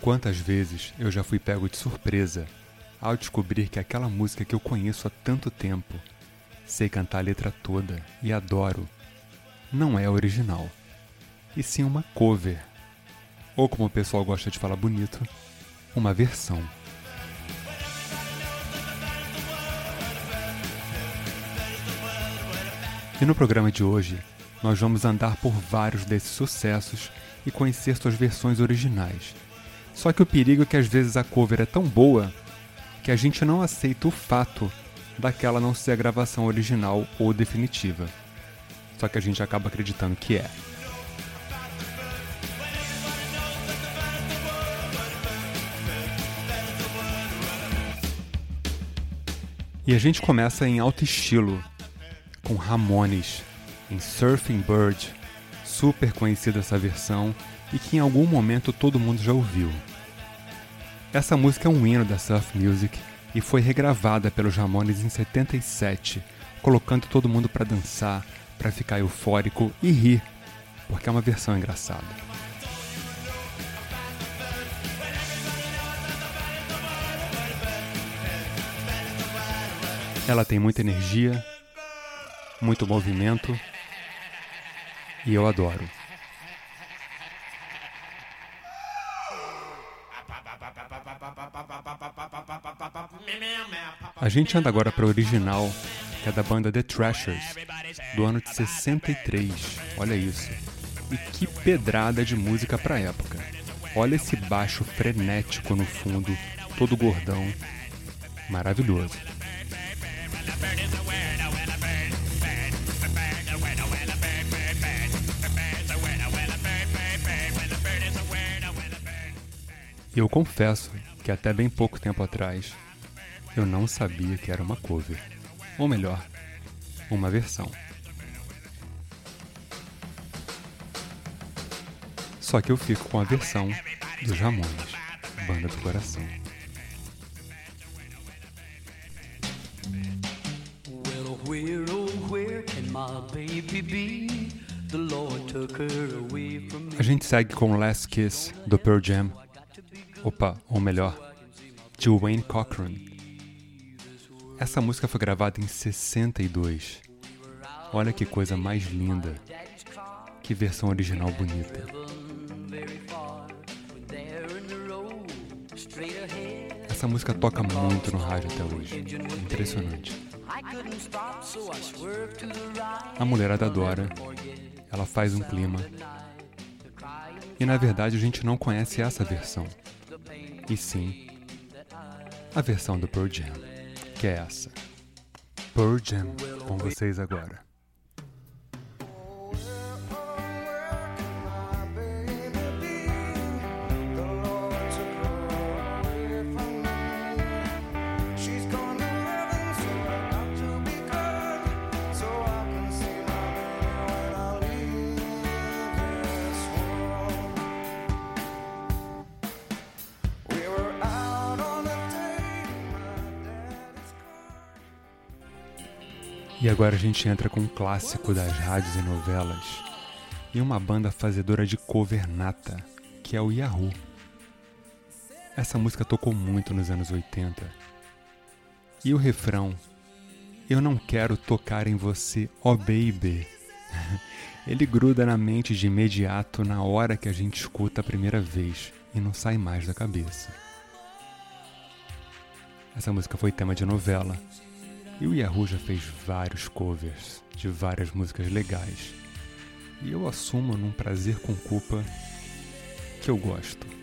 Quantas vezes eu já fui pego de surpresa ao descobrir que aquela música que eu conheço há tanto tempo, sei cantar a letra toda e adoro, não é original, e sim uma cover, ou como o pessoal gosta de falar bonito, uma versão. E no programa de hoje, nós vamos andar por vários desses sucessos e conhecer suas versões originais só que o perigo é que às vezes a cover é tão boa que a gente não aceita o fato daquela não ser a gravação original ou definitiva. Só que a gente acaba acreditando que é. E a gente começa em alto estilo, com Ramones, em Surfing Bird, super conhecida essa versão, e que em algum momento todo mundo já ouviu. Essa música é um hino da surf music e foi regravada pelos Ramones em 77, colocando todo mundo para dançar, para ficar eufórico e rir, porque é uma versão engraçada. Ela tem muita energia, muito movimento e eu adoro. A gente anda agora para o original, que é da banda The Trashers, do ano de 63. Olha isso. E que pedrada de música para época. Olha esse baixo frenético no fundo, todo gordão. Maravilhoso. E eu confesso que até bem pouco tempo atrás eu não sabia que era uma cover. Ou melhor, uma versão. Só que eu fico com a versão dos Ramones, Banda do Coração. A gente segue com Last Kiss do Pearl Jam. Opa, ou melhor, de Wayne Cochran. Essa música foi gravada em 62. Olha que coisa mais linda. Que versão original bonita. Essa música toca muito no rádio até hoje. Impressionante. A mulherada adora. Ela faz um clima. E na verdade a gente não conhece essa versão. E sim, a versão do Pearl Jam que é essa. Pearl Jam com vocês agora. E agora a gente entra com um clássico das rádios e novelas e uma banda fazedora de cover nata, que é o Yahoo. Essa música tocou muito nos anos 80. E o refrão, Eu não quero tocar em você, oh baby. Ele gruda na mente de imediato na hora que a gente escuta a primeira vez e não sai mais da cabeça. Essa música foi tema de novela e o Yahoo já fez vários covers de várias músicas legais. E eu assumo num prazer com culpa que eu gosto.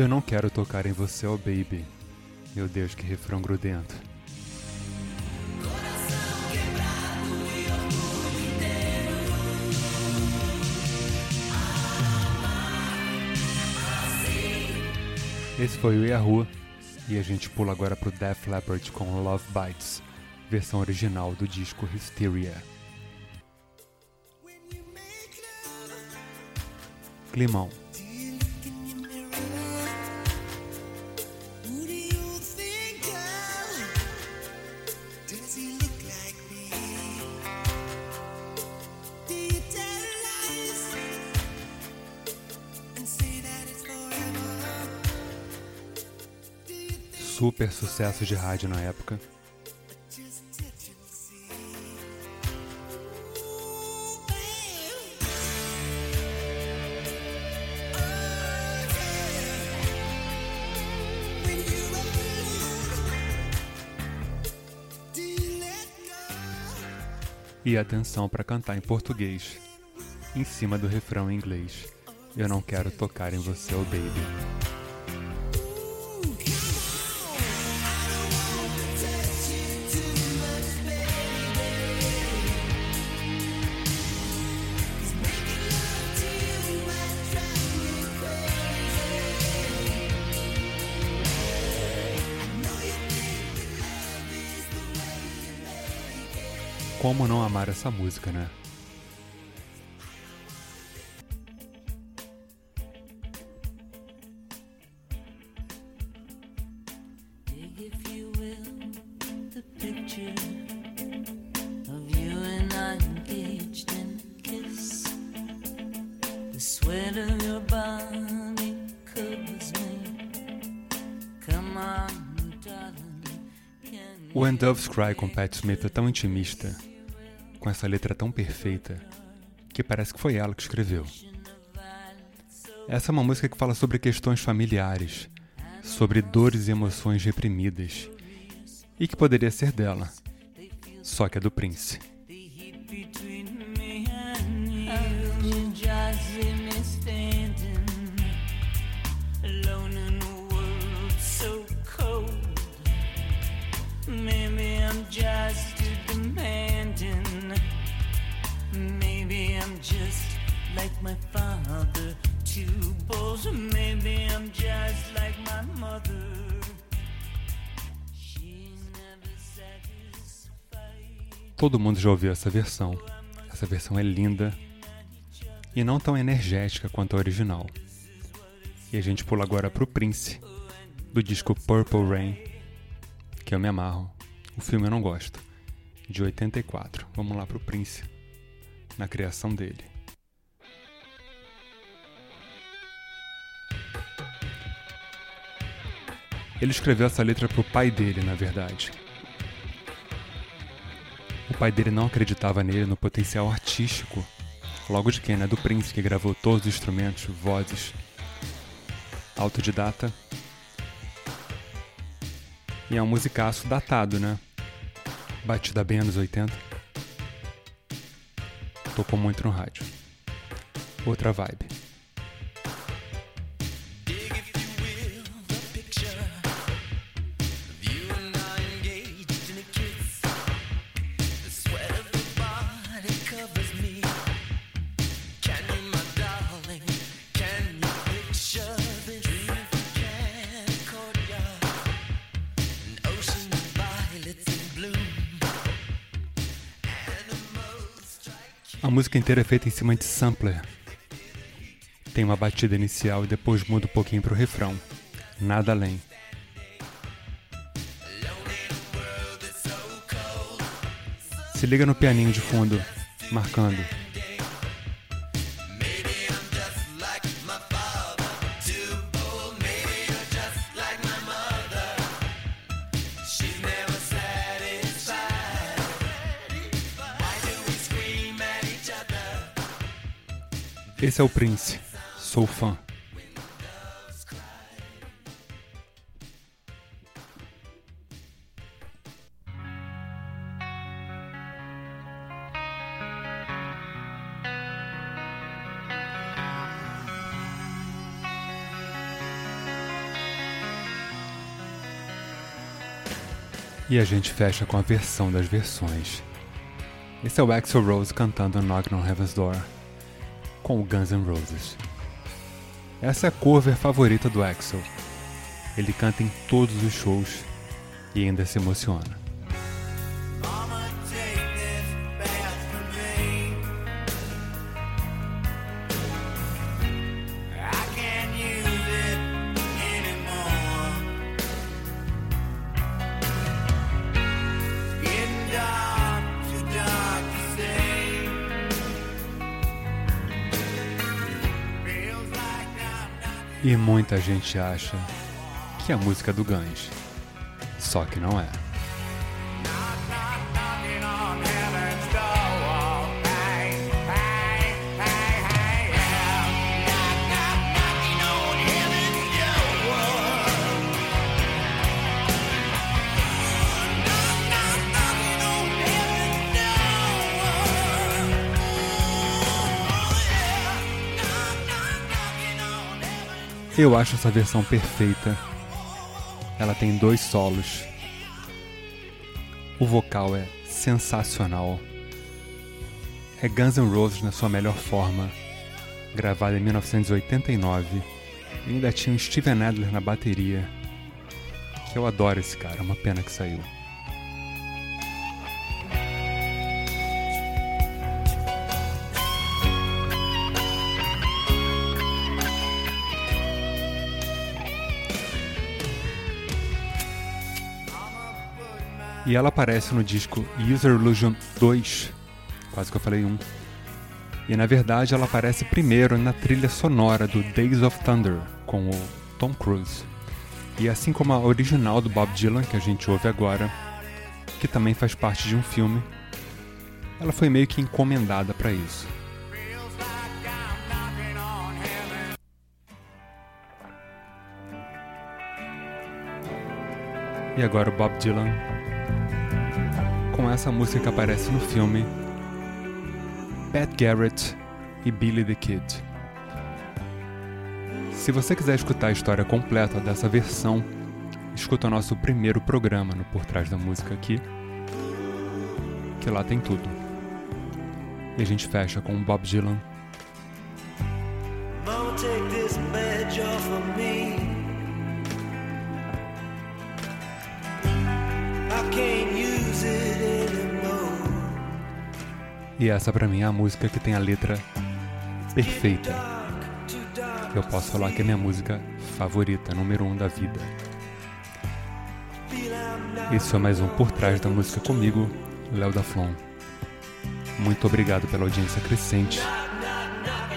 Eu não quero tocar em você, oh baby. Meu Deus, que refrão grudento. Esse foi o Yahoo e a gente pula agora pro Def Leppard com Love Bites, versão original do disco Hysteria. Climão. Super sucesso de rádio na época. E atenção para cantar em português, em cima do refrão em inglês. Eu não quero tocar em você, oh baby. Como não amar essa música, né? When Doves Cry com Pat Smith é tão intimista com essa letra tão perfeita que parece que foi ela que escreveu. Essa é uma música que fala sobre questões familiares, sobre dores e emoções reprimidas, e que poderia ser dela, só que é do Prince. Todo mundo já ouviu essa versão. Essa versão é linda e não tão energética quanto a original. E a gente pula agora pro Prince, do disco Purple Rain, que eu me amarro. O filme eu não gosto, de 84. Vamos lá pro Prince, na criação dele. Ele escreveu essa letra para o pai dele, na verdade. O pai dele não acreditava nele, no potencial artístico. Logo de quem, né? Do Prince, que gravou todos os instrumentos, vozes. Autodidata. E é um musicaço datado, né? Batida bem anos 80. Tocou muito no rádio. Outra vibe. A música inteira é feita em cima de sampler. Tem uma batida inicial e depois muda um pouquinho pro refrão. Nada além. Se liga no pianinho de fundo, marcando. Esse é o Prince. Sou fã. E a gente fecha com a versão das versões. Esse é o Axel Rose cantando Knock on Heaven's Door com o Guns N' Roses. Essa é a cover favorita do Axel. Ele canta em todos os shows e ainda se emociona. Muita gente acha que é a música do Guns. Só que não é. Eu acho essa versão perfeita. Ela tem dois solos. O vocal é sensacional. É Guns N' Roses na sua melhor forma, gravada em 1989. E ainda tinha o Steven Adler na bateria. Que eu adoro esse cara, uma pena que saiu. E ela aparece no disco User Illusion 2, quase que eu falei um. E na verdade ela aparece primeiro na trilha sonora do Days of Thunder, com o Tom Cruise. E assim como a original do Bob Dylan, que a gente ouve agora, que também faz parte de um filme, ela foi meio que encomendada para isso. E agora o Bob Dylan com essa música que aparece no filme Pat Garrett e Billy the Kid. Se você quiser escutar a história completa dessa versão, escuta o nosso primeiro programa no Por Trás da Música aqui, que lá tem tudo. E a gente fecha com Bob Dylan. E essa para mim é a música que tem a letra perfeita. Eu posso falar que é minha música favorita, número um da vida. Esse foi mais um Por Trás da Música comigo, Léo da Flon. Muito obrigado pela audiência crescente.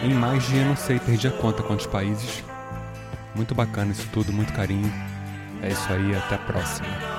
Em mais de, não sei, perdi a conta quantos países. Muito bacana isso tudo, muito carinho. É isso aí, até a próxima.